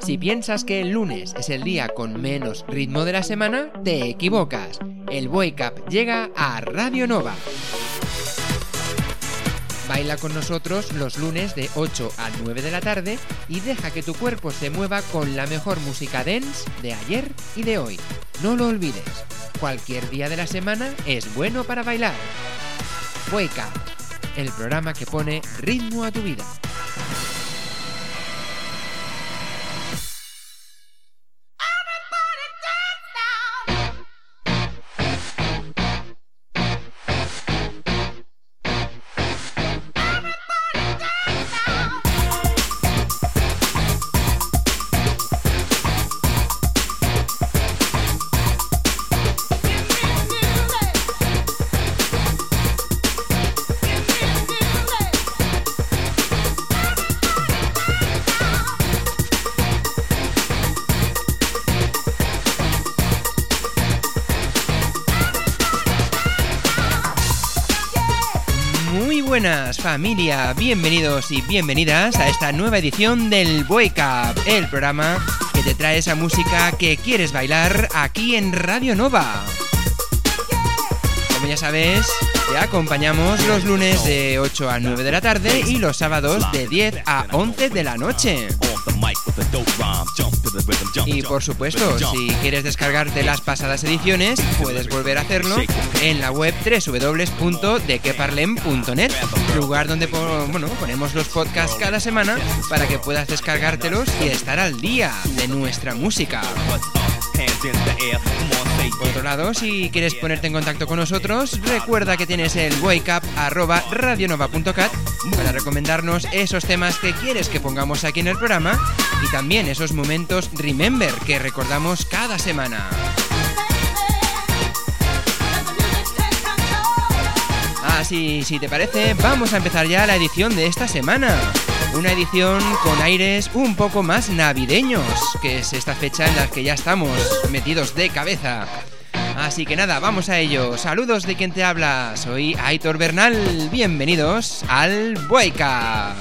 Si piensas que el lunes es el día con menos ritmo de la semana, te equivocas. El Wake Up llega a Radio Nova. Baila con nosotros los lunes de 8 a 9 de la tarde y deja que tu cuerpo se mueva con la mejor música dance de ayer y de hoy. No lo olvides, cualquier día de la semana es bueno para bailar. Wake Up, el programa que pone ritmo a tu vida. Buenas familia, bienvenidos y bienvenidas a esta nueva edición del Wake Up, el programa que te trae esa música que quieres bailar aquí en Radio Nova. Como ya sabes, te acompañamos los lunes de 8 a 9 de la tarde y los sábados de 10 a 11 de la noche. Y por supuesto, si quieres descargarte las pasadas ediciones, puedes volver a hacerlo en la web www.dequeparlem.net, lugar donde ponemos los podcasts cada semana para que puedas descargártelos y estar al día de nuestra música. Por otro lado, si quieres ponerte en contacto con nosotros, recuerda que tienes el wakeup@radionova.cat para recomendarnos esos temas que quieres que pongamos aquí en el programa y también esos momentos Remember que recordamos cada semana. Así, si te parece, vamos a empezar ya la edición de esta semana. Una edición con aires un poco más navideños, que es esta fecha en la que ya estamos metidos de cabeza. Así que nada, vamos a ello. Saludos de quien te habla. Soy Aitor Bernal. Bienvenidos al Bueca.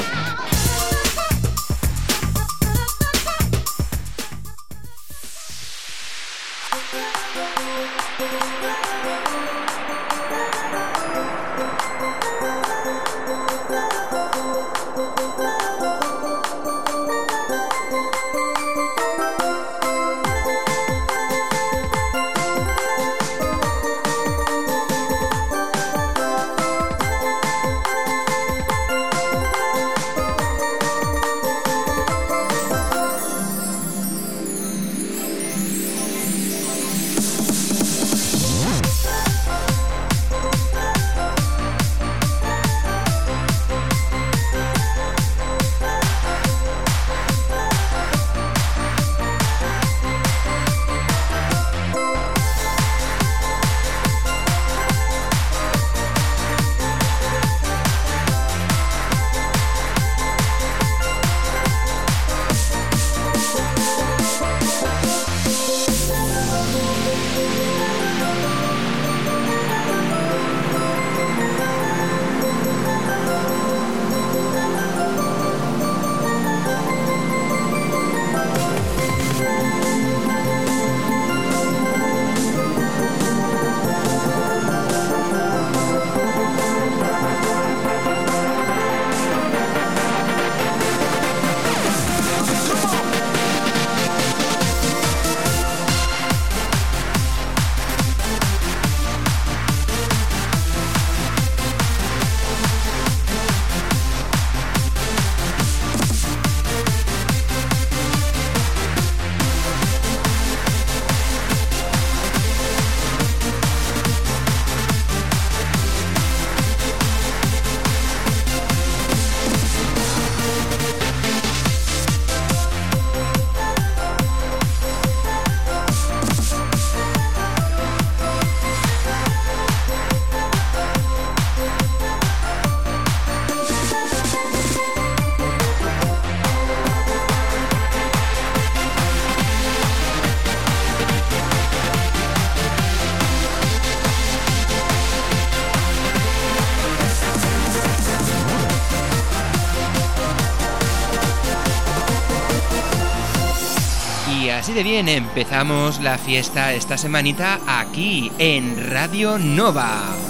bien, empezamos la fiesta esta semanita aquí en Radio Nova.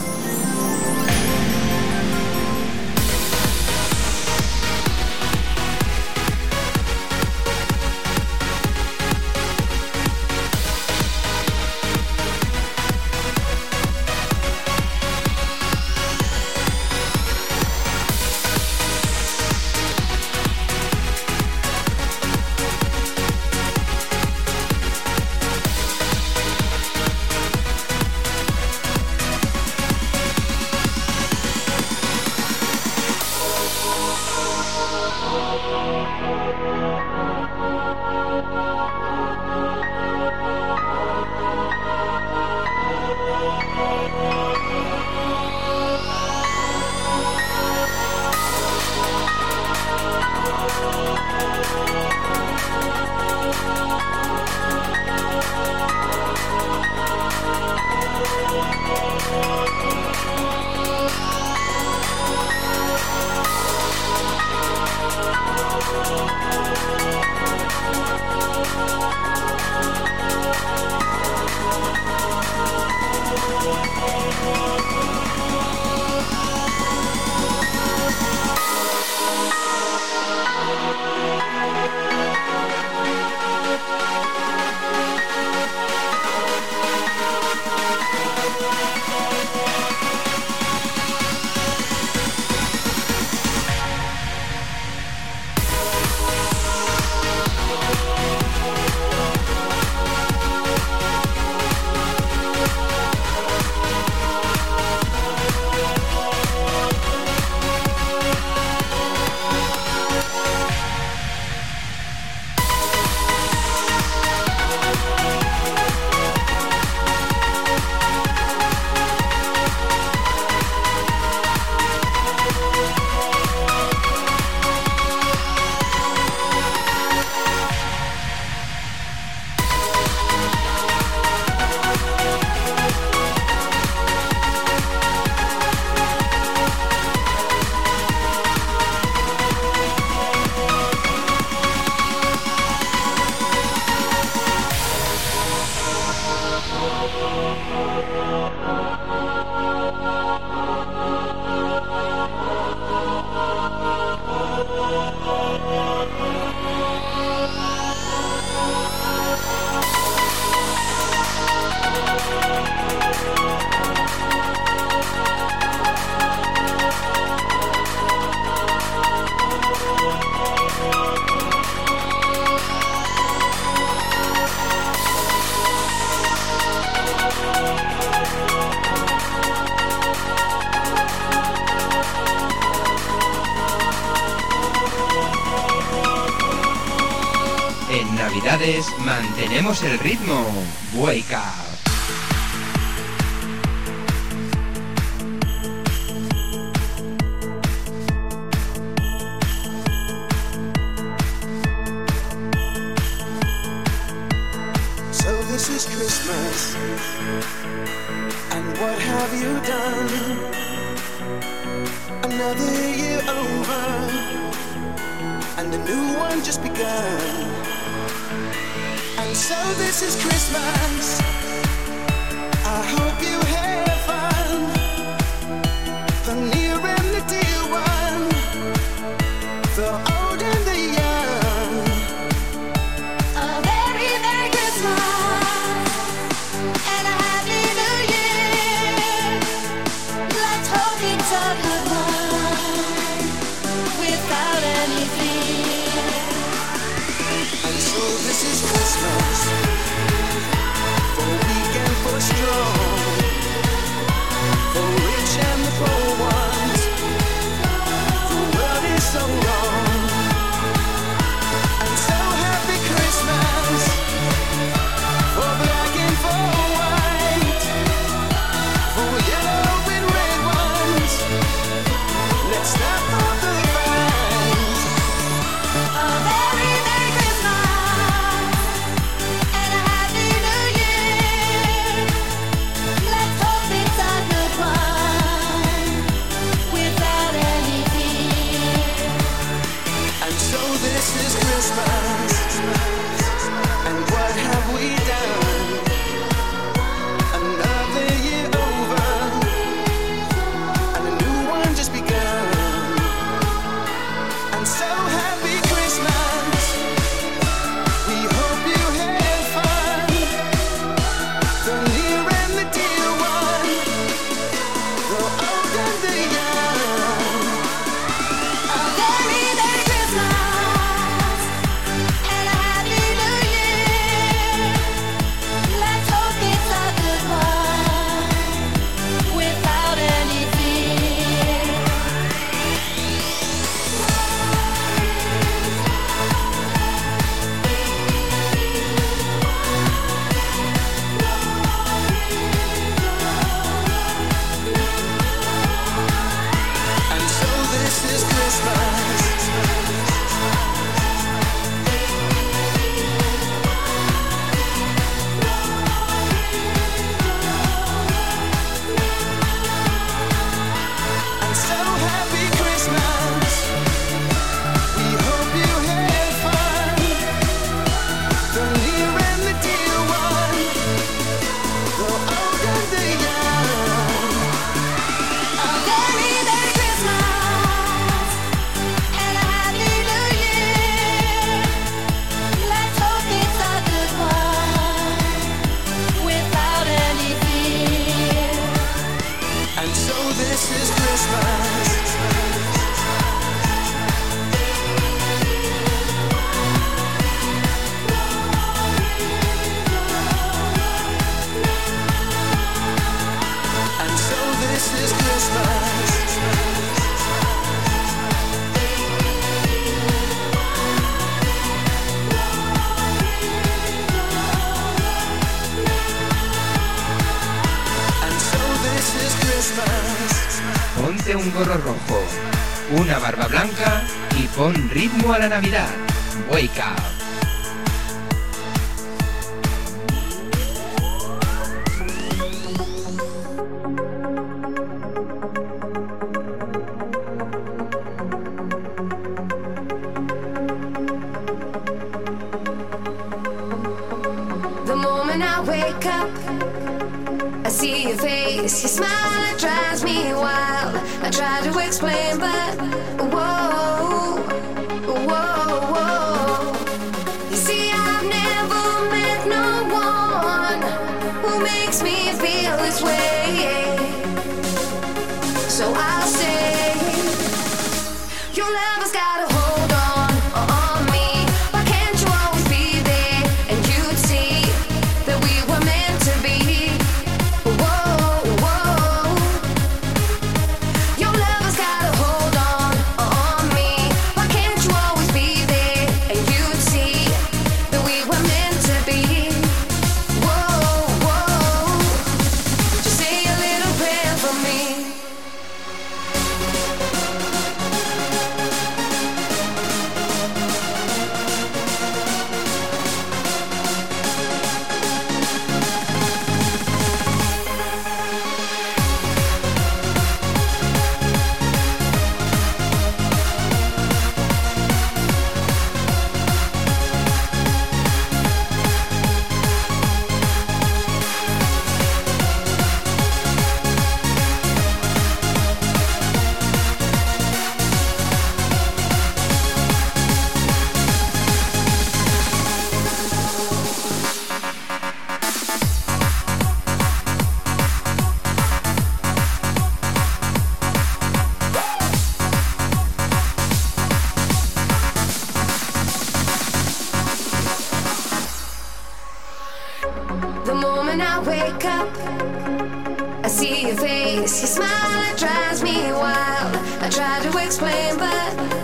el ritmo. I wake up, I see your face. Your smile it drives me wild. I try to explain, but whoa, moment I wake up, I see your face. Your smile, it drives me wild. I try to explain, but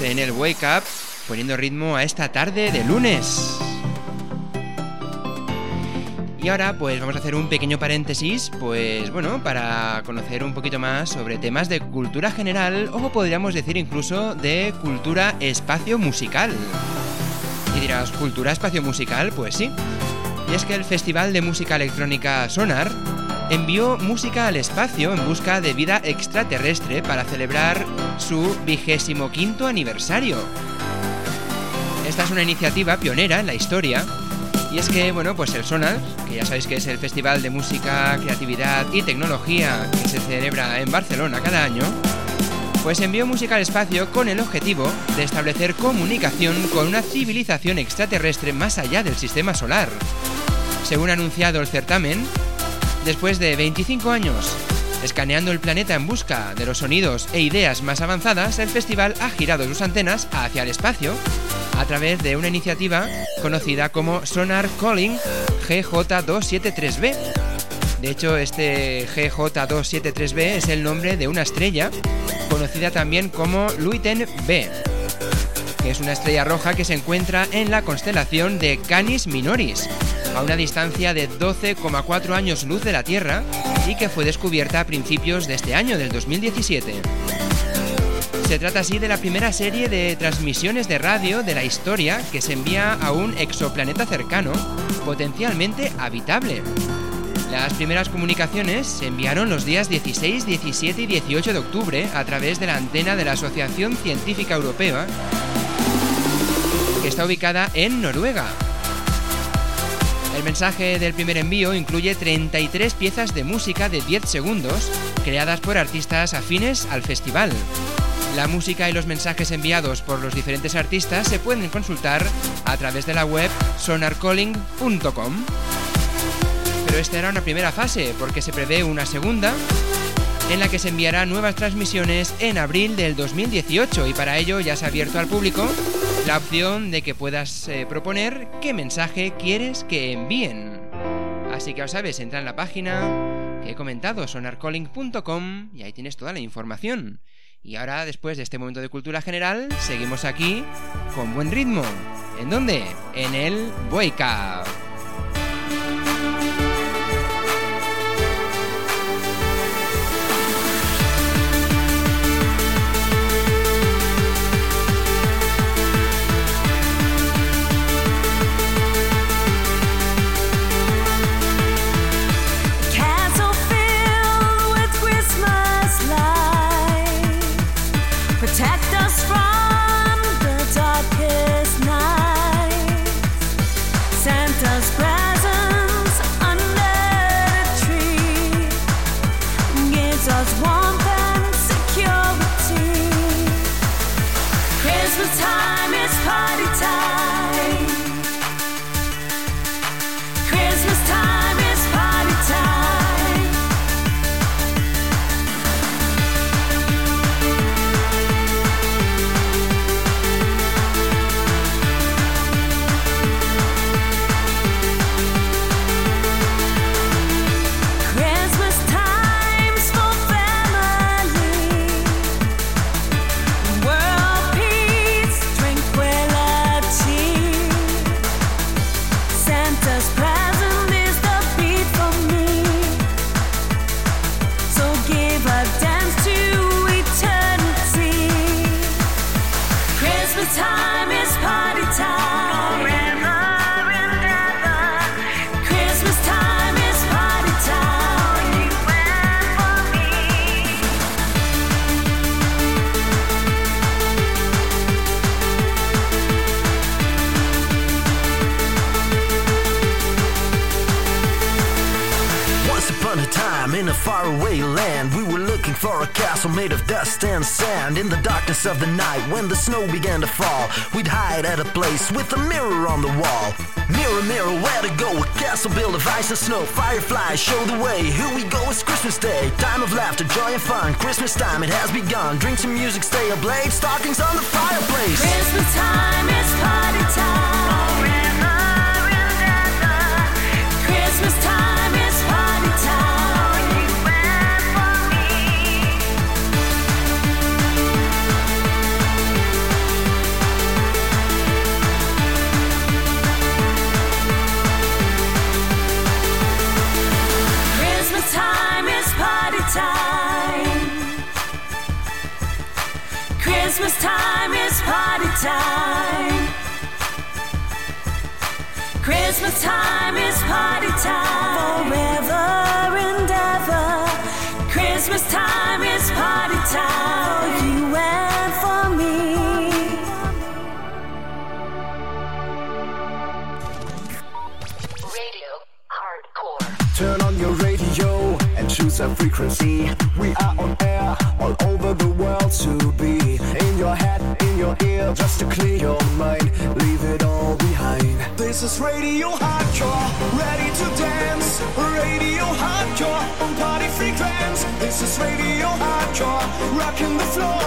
en el Wake Up, poniendo ritmo a esta tarde de lunes. Y ahora pues vamos a hacer un pequeño paréntesis, pues bueno, para conocer un poquito más sobre temas de cultura general o podríamos decir incluso de cultura espacio musical. Y dirás, ¿cultura espacio musical? Pues sí. Y es que el Festival de Música Electrónica Sonar envió música al espacio en busca de vida extraterrestre para celebrar su vigésimo quinto aniversario. Esta es una iniciativa pionera en la historia. Y es que, bueno, pues el Sonar, que ya sabéis que es el festival de música, creatividad y tecnología que se celebra en Barcelona cada año, pues envió música al espacio con el objetivo de establecer comunicación con una civilización extraterrestre más allá del sistema solar. Según ha anunciado el certamen, después de 25 años escaneando el planeta en busca de los sonidos e ideas más avanzadas, el festival ha girado sus antenas hacia el espacio a través de una iniciativa conocida como Sonar Calling GJ273b. De hecho, este GJ273b es el nombre de una estrella conocida también como Luiten B, que es una estrella roja que se encuentra en la constelación de Canis Minoris, a una distancia de 12,4 años luz de la Tierra y que fue descubierta a principios de este año, del 2017. Se trata así de la primera serie de transmisiones de radio de la historia que se envía a un exoplaneta cercano, potencialmente habitable. Las primeras comunicaciones se enviaron los días 16, 17 y 18 de octubre a través de la antena de la Asociación Científica Europea, que está ubicada en Noruega. El mensaje del primer envío incluye 33 piezas de música de 10 segundos creadas por artistas afines al festival. La música y los mensajes enviados por los diferentes artistas se pueden consultar a través de la web sonarcalling.com. Pero esta era una primera fase, porque se prevé una segunda en la que se enviará nuevas transmisiones en abril del 2018 y para ello ya se ha abierto al público la opción de que puedas eh, proponer qué mensaje quieres que envíen. Así que ya sabes, entra en la página que he comentado, sonarcalling.com y ahí tienes toda la información. Y ahora, después de este momento de cultura general, seguimos aquí con buen ritmo. ¿En dónde? En el Wake a place with a mirror on the wall. Mirror, mirror, where to go? A castle built of ice and snow. Fireflies show the way. Here we go, it's Christmas Day. Time of laughter, joy and fun. Christmas time, it has begun. Drinks and music stay ablaze. Stockings on the fireplace. Christmas time, it's party time. Christmas time is party time. Christmas time is party time. Forever and ever. Christmas time is party time. Frequency. We are on air all over the world to be in your head, in your ear, just to clear your mind. Leave it all behind. This is Radio Hardcore, ready to dance. Radio Hardcore on party frequency. This is Radio Hardcore, rocking the floor.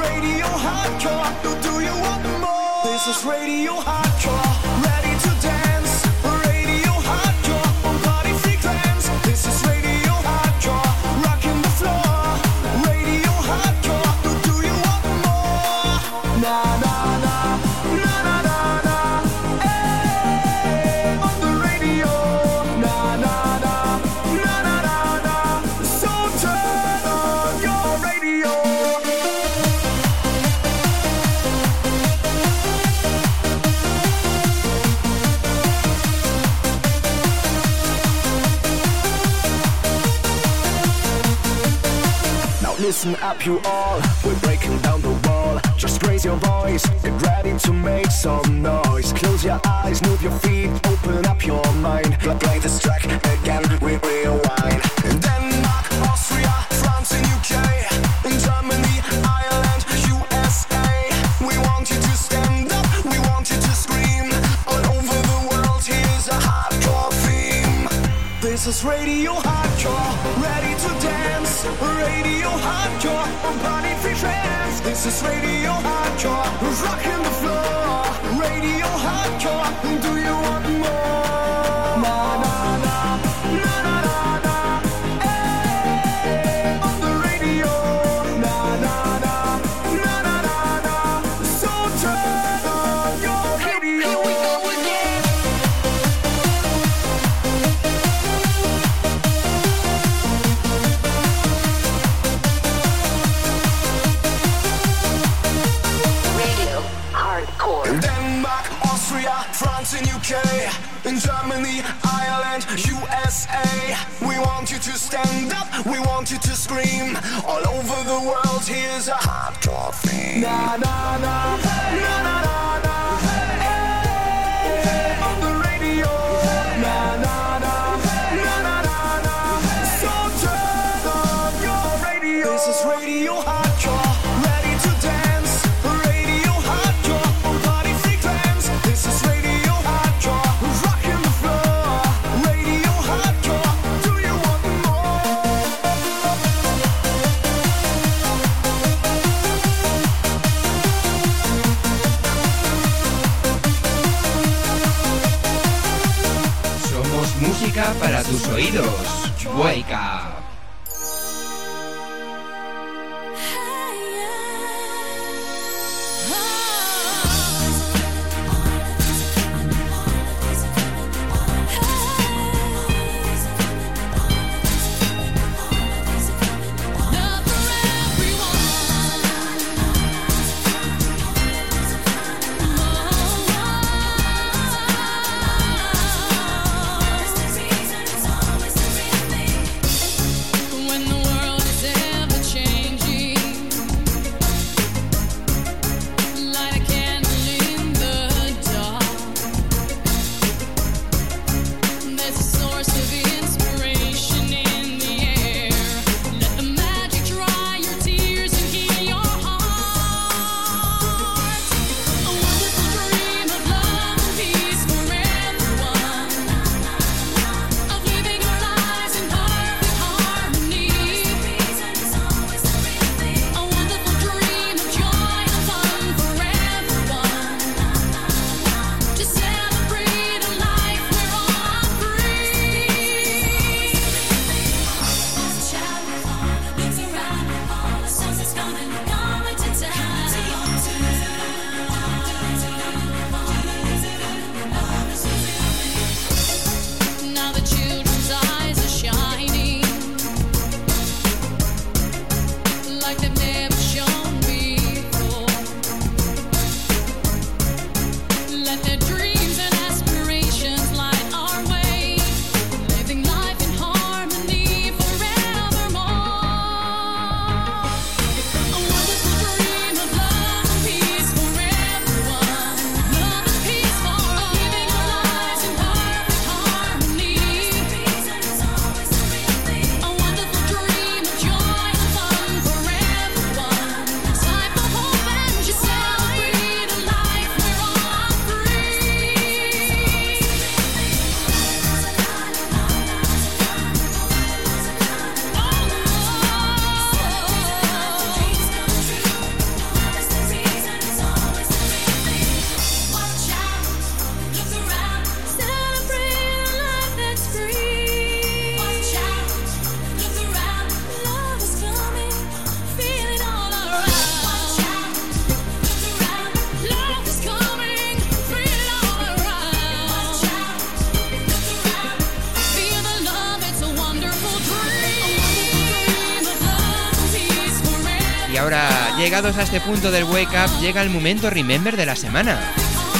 Radio Hardcore, do you want more? This is Radio Hardcore, Listen up, you all. We're breaking down the wall. Just raise your voice. Get ready to make some noise. Close your eyes, move your feet, open up your mind. Play this track again. We rewind and then. is Radio Hardcore. Ready to dance. Radio Hardcore. On party free trance. This is Radio Hardcore. Rocking the floor. tears are hot trophy. Nah, nah, nah. Hey. llegados a este punto del Wake Up, llega el momento Remember de la semana.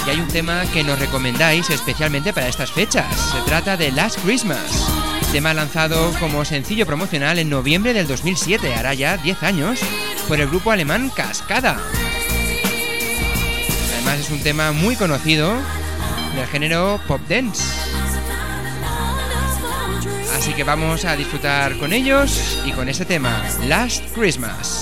Y hay un tema que nos recomendáis especialmente para estas fechas. Se trata de Last Christmas, tema lanzado como sencillo promocional en noviembre del 2007, hará ya 10 años, por el grupo alemán Cascada. Además es un tema muy conocido del género pop dance. Así que vamos a disfrutar con ellos y con este tema, Last Christmas.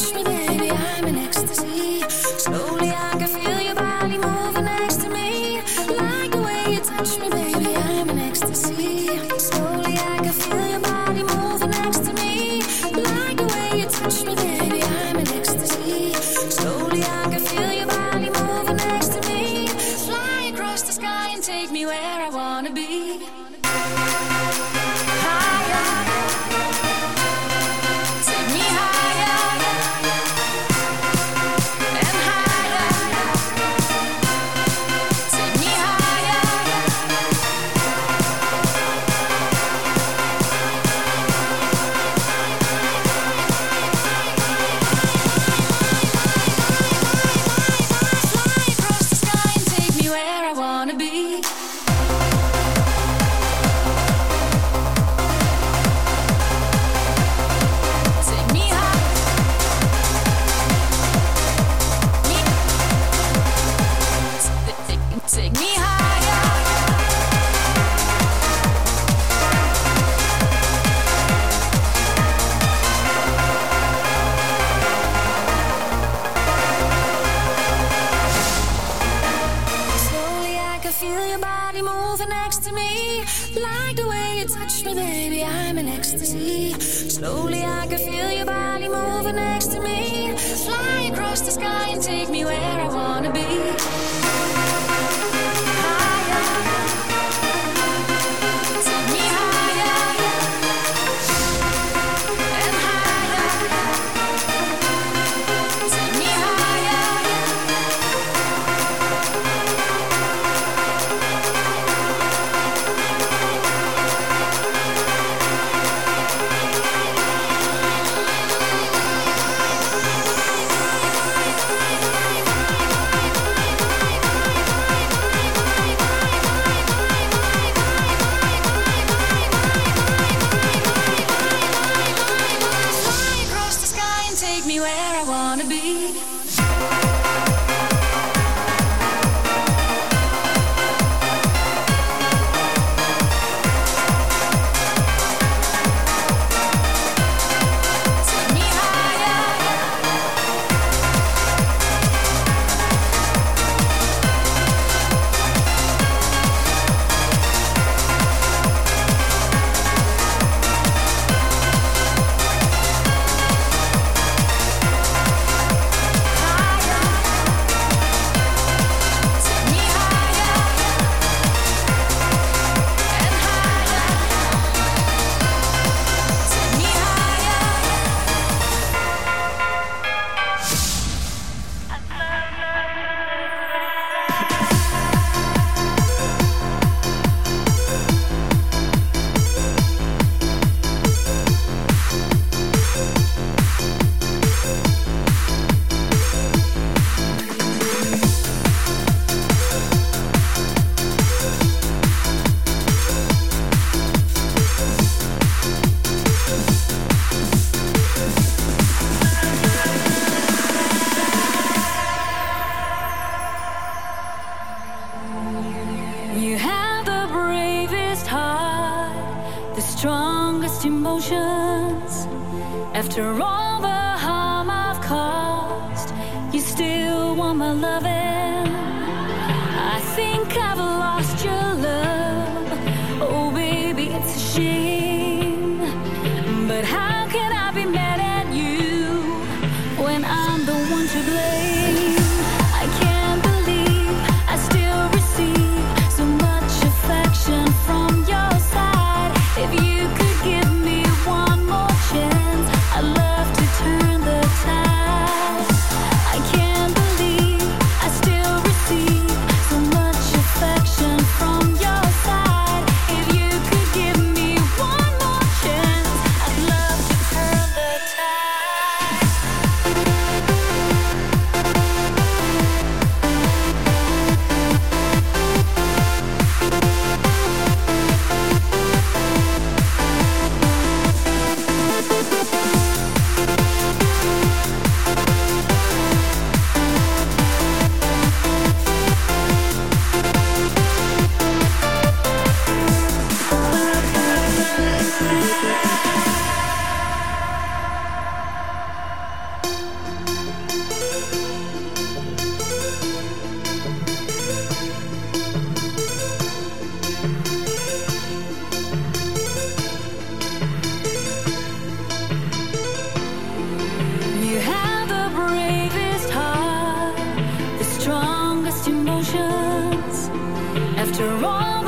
touch me After all the After all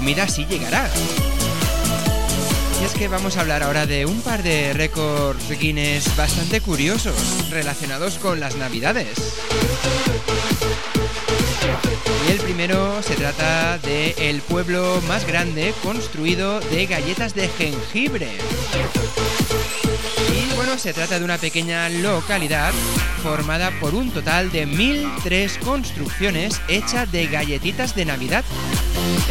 comida llegará. Y es que vamos a hablar ahora de un par de récords Guinness bastante curiosos relacionados con las navidades. Y el primero se trata de el pueblo más grande construido de galletas de jengibre. Y bueno, se trata de una pequeña localidad formada por un total de 1003 construcciones hechas de galletitas de Navidad.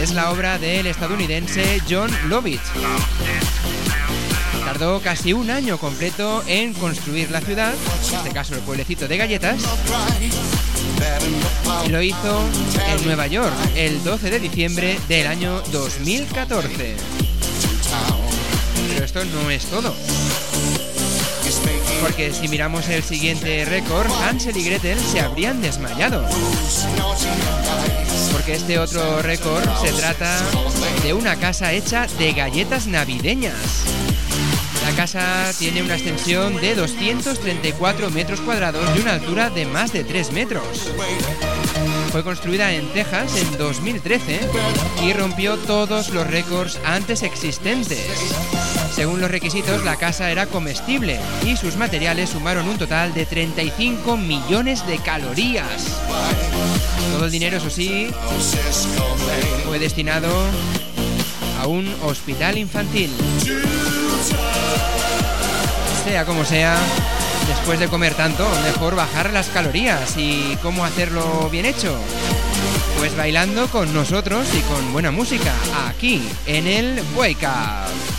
Es la obra del estadounidense John Lovitz. Tardó casi un año completo en construir la ciudad, en este caso el pueblecito de galletas, lo hizo en Nueva York el 12 de diciembre del año 2014. Pero esto no es todo. Porque si miramos el siguiente récord, Hansel y Gretel se habrían desmayado. Porque este otro récord se trata de una casa hecha de galletas navideñas. La casa tiene una extensión de 234 metros cuadrados y una altura de más de 3 metros. Fue construida en Texas en 2013 y rompió todos los récords antes existentes. Según los requisitos, la casa era comestible y sus materiales sumaron un total de 35 millones de calorías. Todo el dinero, eso sí, fue destinado a un hospital infantil. Sea como sea, después de comer tanto, mejor bajar las calorías. ¿Y cómo hacerlo bien hecho? Pues bailando con nosotros y con buena música, aquí en el Wake Up.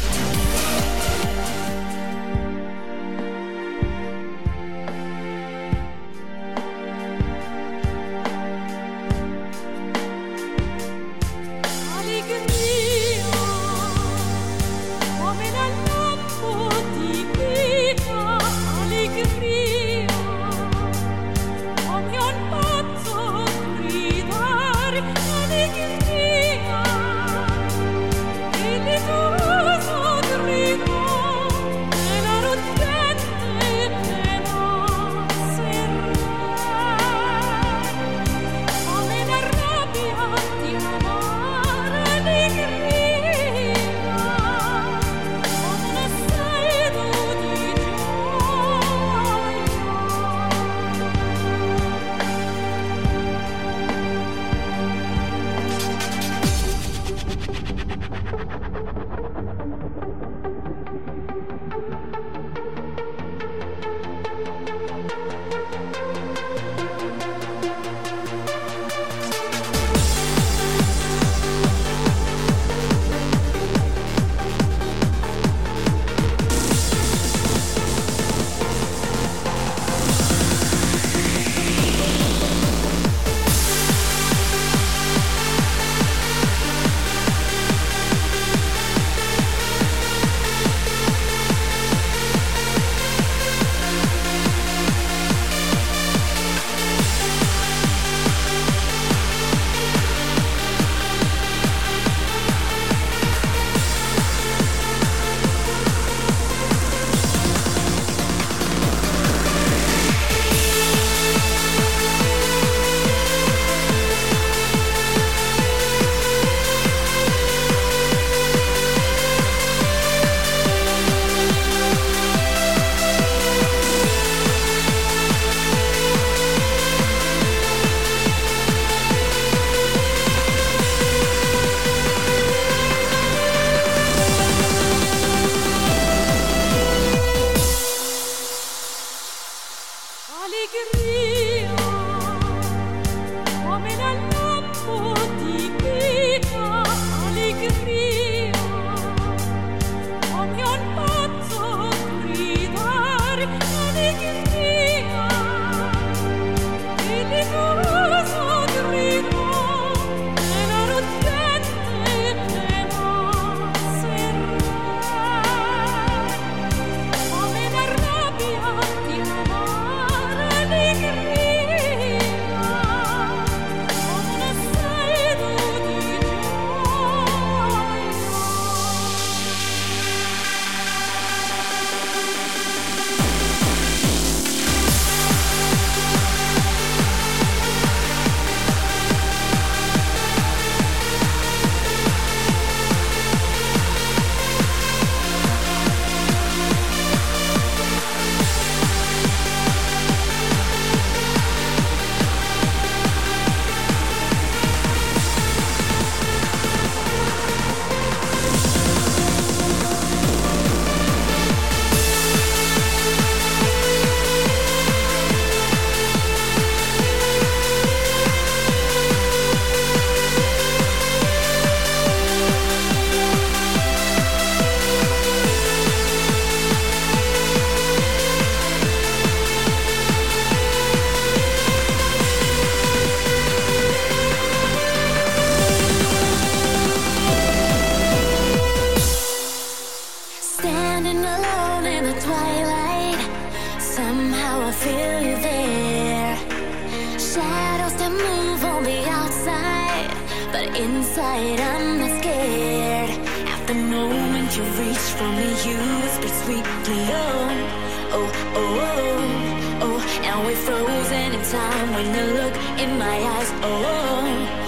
quiet, I'm not scared. At the moment you reach for me, you whisper sweetly, oh, oh, oh, oh, oh. And we're frozen in time when you look in my eyes, oh. oh. oh.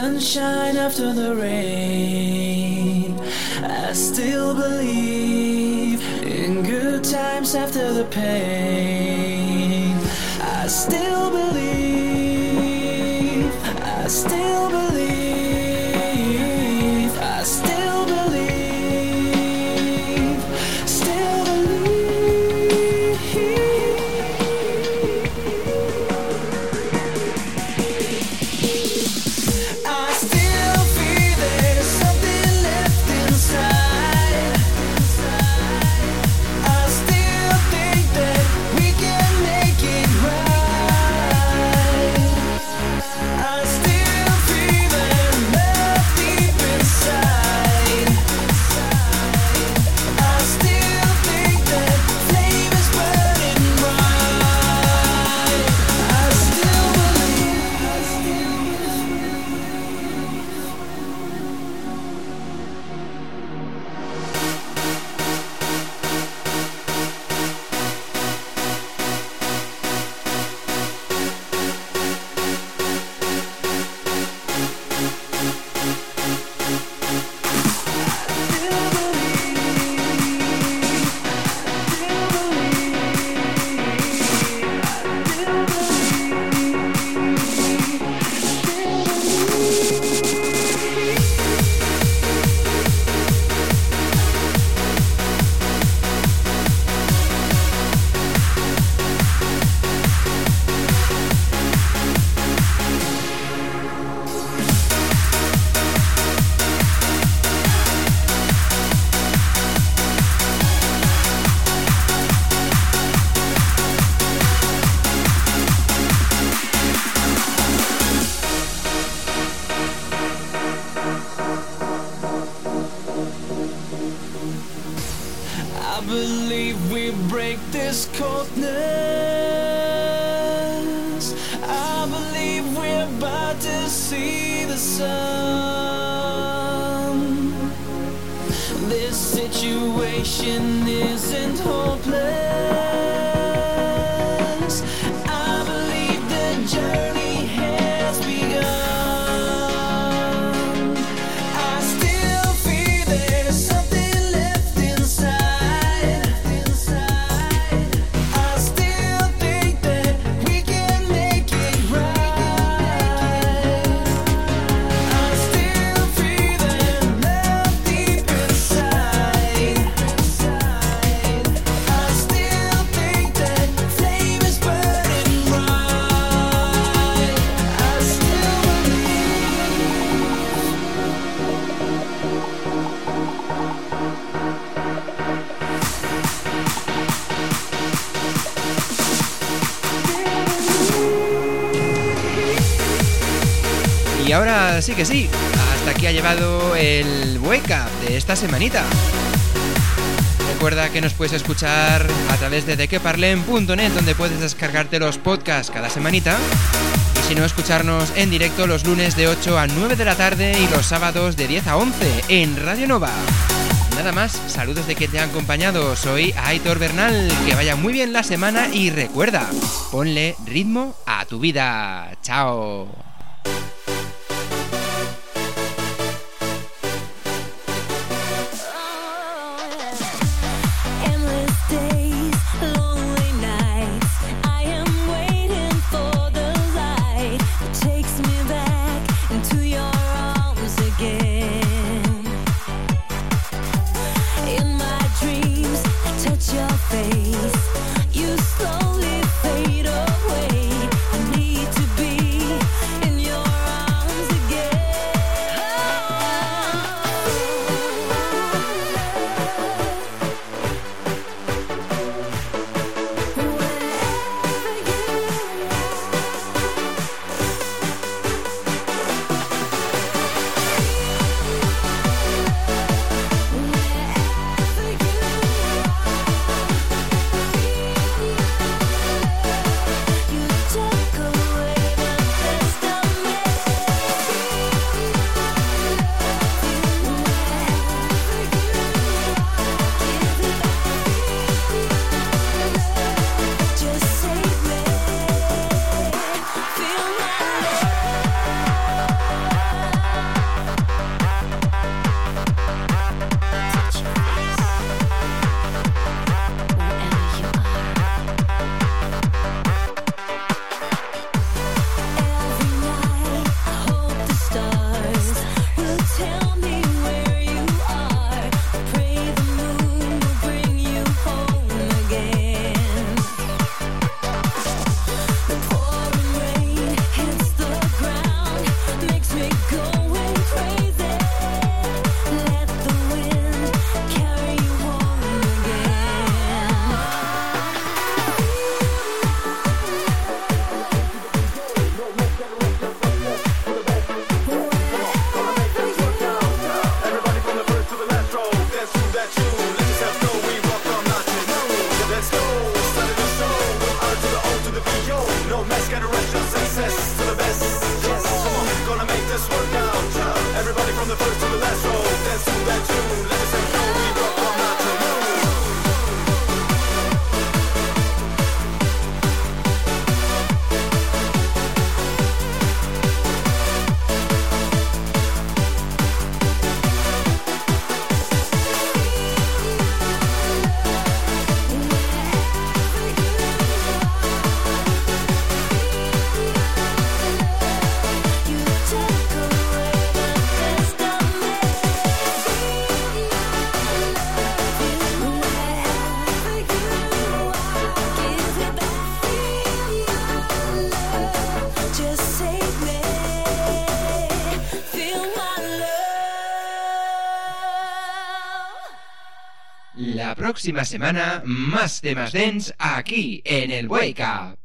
sunshine after the rain. I still believe in good times after the pain. Así que sí, hasta aquí ha llegado el Wake de esta semanita. Recuerda que nos puedes escuchar a través de dequeparlen.net donde puedes descargarte los podcasts cada semanita. Y si no, escucharnos en directo los lunes de 8 a 9 de la tarde y los sábados de 10 a 11 en Radio Nova. Nada más, saludos de que te han acompañado. Soy Aitor Bernal. Que vaya muy bien la semana y recuerda, ponle ritmo a tu vida. Chao. próxima semana más temas dance aquí en el Wake Up.